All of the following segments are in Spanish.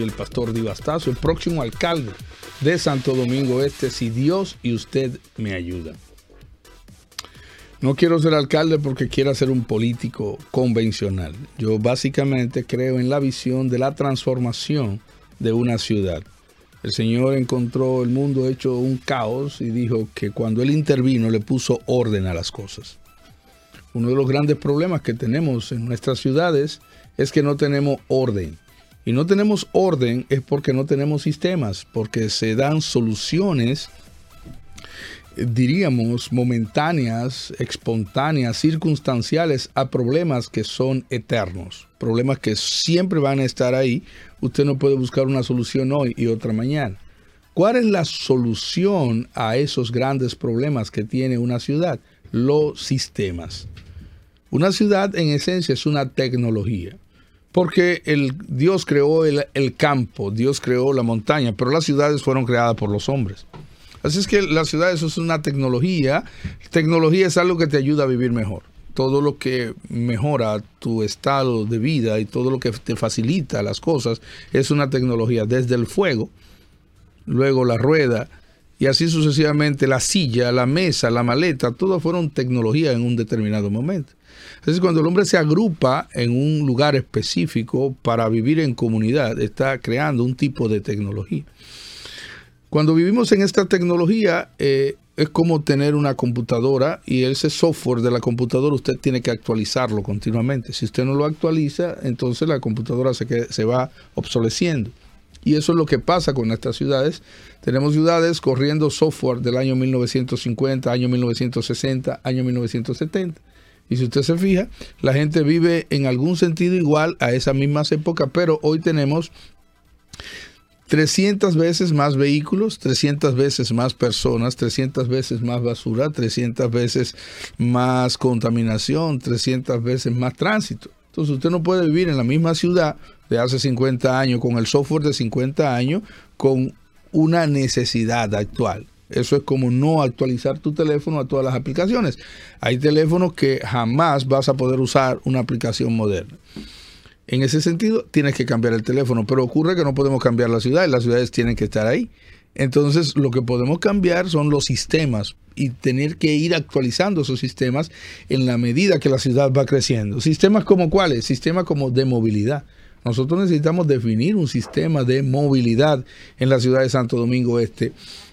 el pastor Divastazo, el próximo alcalde de Santo Domingo Este, si Dios y usted me ayudan. No quiero ser alcalde porque quiera ser un político convencional. Yo básicamente creo en la visión de la transformación de una ciudad. El Señor encontró el mundo hecho un caos y dijo que cuando Él intervino le puso orden a las cosas. Uno de los grandes problemas que tenemos en nuestras ciudades es que no tenemos orden y no tenemos orden es porque no tenemos sistemas, porque se dan soluciones, diríamos, momentáneas, espontáneas, circunstanciales a problemas que son eternos, problemas que siempre van a estar ahí. Usted no puede buscar una solución hoy y otra mañana. ¿Cuál es la solución a esos grandes problemas que tiene una ciudad? Los sistemas. Una ciudad en esencia es una tecnología. Porque el, Dios creó el, campo, Dios creó la montaña, pero las ciudades fueron creadas por los hombres. Así es que las ciudades es una tecnología. Tecnología es algo que te ayuda a vivir mejor. Todo lo que mejora tu estado de vida y todo lo que te facilita las cosas es una tecnología. Desde el fuego, luego la rueda y así sucesivamente la silla, la mesa, la maleta, todo fueron tecnología en un determinado momento. Entonces, cuando el hombre se agrupa en un lugar específico para vivir en comunidad, está creando un tipo de tecnología. Cuando vivimos en esta tecnología, eh, es como tener una computadora y ese software de la computadora usted tiene que actualizarlo continuamente. Si usted no lo actualiza, entonces la computadora se, se va obsoleciendo. Y eso es lo que pasa con nuestras ciudades. Tenemos ciudades corriendo software del año 1950, año 1960, año 1970. Y si usted se fija, la gente vive en algún sentido igual a esas mismas épocas, pero hoy tenemos 300 veces más vehículos, 300 veces más personas, 300 veces más basura, 300 veces más contaminación, 300 veces más tránsito. Entonces usted no puede vivir en la misma ciudad de hace 50 años con el software de 50 años con una necesidad actual. Eso es como no actualizar tu teléfono a todas las aplicaciones. Hay teléfonos que jamás vas a poder usar una aplicación moderna. En ese sentido, tienes que cambiar el teléfono, pero ocurre que no podemos cambiar la ciudad las ciudades tienen que estar ahí. Entonces, lo que podemos cambiar son los sistemas y tener que ir actualizando esos sistemas en la medida que la ciudad va creciendo. Sistemas como cuáles? Sistemas como de movilidad. Nosotros necesitamos definir un sistema de movilidad en la ciudad de Santo Domingo Este.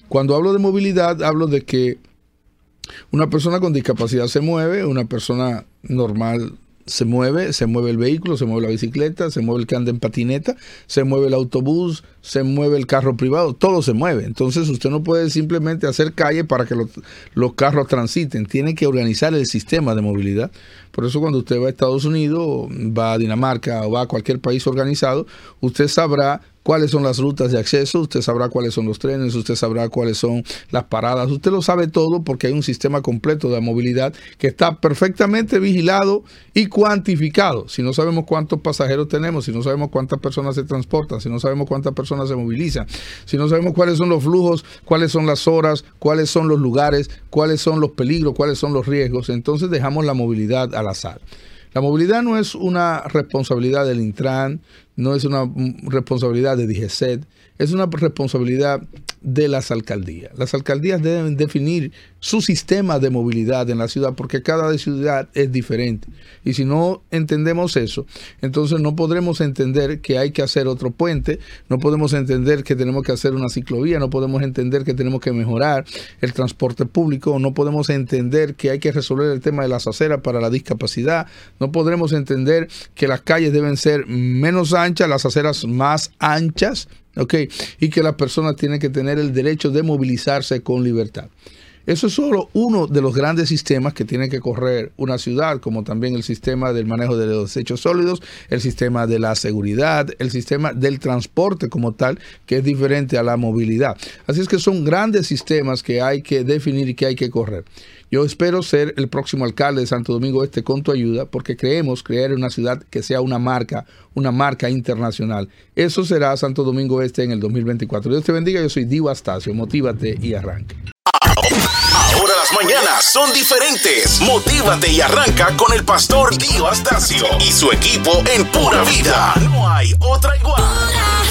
Cuando hablo de movilidad, hablo de que una persona con discapacidad se mueve, una persona normal se mueve, se mueve el vehículo, se mueve la bicicleta, se mueve el que anda en patineta, se mueve el autobús, se mueve el carro privado, todo se mueve. Entonces usted no puede simplemente hacer calle para que los, los carros transiten, tiene que organizar el sistema de movilidad. Por eso cuando usted va a Estados Unidos, va a Dinamarca o va a cualquier país organizado, usted sabrá cuáles son las rutas de acceso, usted sabrá cuáles son los trenes, usted sabrá cuáles son las paradas, usted lo sabe todo porque hay un sistema completo de movilidad que está perfectamente vigilado y cuantificado. Si no sabemos cuántos pasajeros tenemos, si no sabemos cuántas personas se transportan, si no sabemos cuántas personas se movilizan, si no sabemos cuáles son los flujos, cuáles son las horas, cuáles son los lugares, cuáles son los peligros, cuáles son los riesgos, entonces dejamos la movilidad al azar. La movilidad no es una responsabilidad del Intran, no es una responsabilidad de DGCET, es una responsabilidad de las alcaldías. Las alcaldías deben definir su sistema de movilidad en la ciudad porque cada ciudad es diferente. Y si no entendemos eso, entonces no podremos entender que hay que hacer otro puente, no podemos entender que tenemos que hacer una ciclovía, no podemos entender que tenemos que mejorar el transporte público, no podemos entender que hay que resolver el tema de las aceras para la discapacidad, no podremos entender que las calles deben ser menos anchas, las aceras más anchas y que la persona tiene que tener el derecho de movilizarse con libertad. Eso es solo uno de los grandes sistemas que tiene que correr una ciudad, como también el sistema del manejo de los desechos sólidos, el sistema de la seguridad, el sistema del transporte como tal, que es diferente a la movilidad. Así es que son grandes sistemas que hay que definir y que hay que correr. Yo espero ser el próximo alcalde de Santo Domingo Este con tu ayuda, porque creemos crear una ciudad que sea una marca, una marca internacional. Eso será Santo Domingo Este en el 2024. Dios te bendiga, yo soy Divo Astacio, motívate y arranque. Ahora las mañanas son diferentes. Motívate y arranca con el pastor Dio Astacio y su equipo en pura vida. No hay otra igual.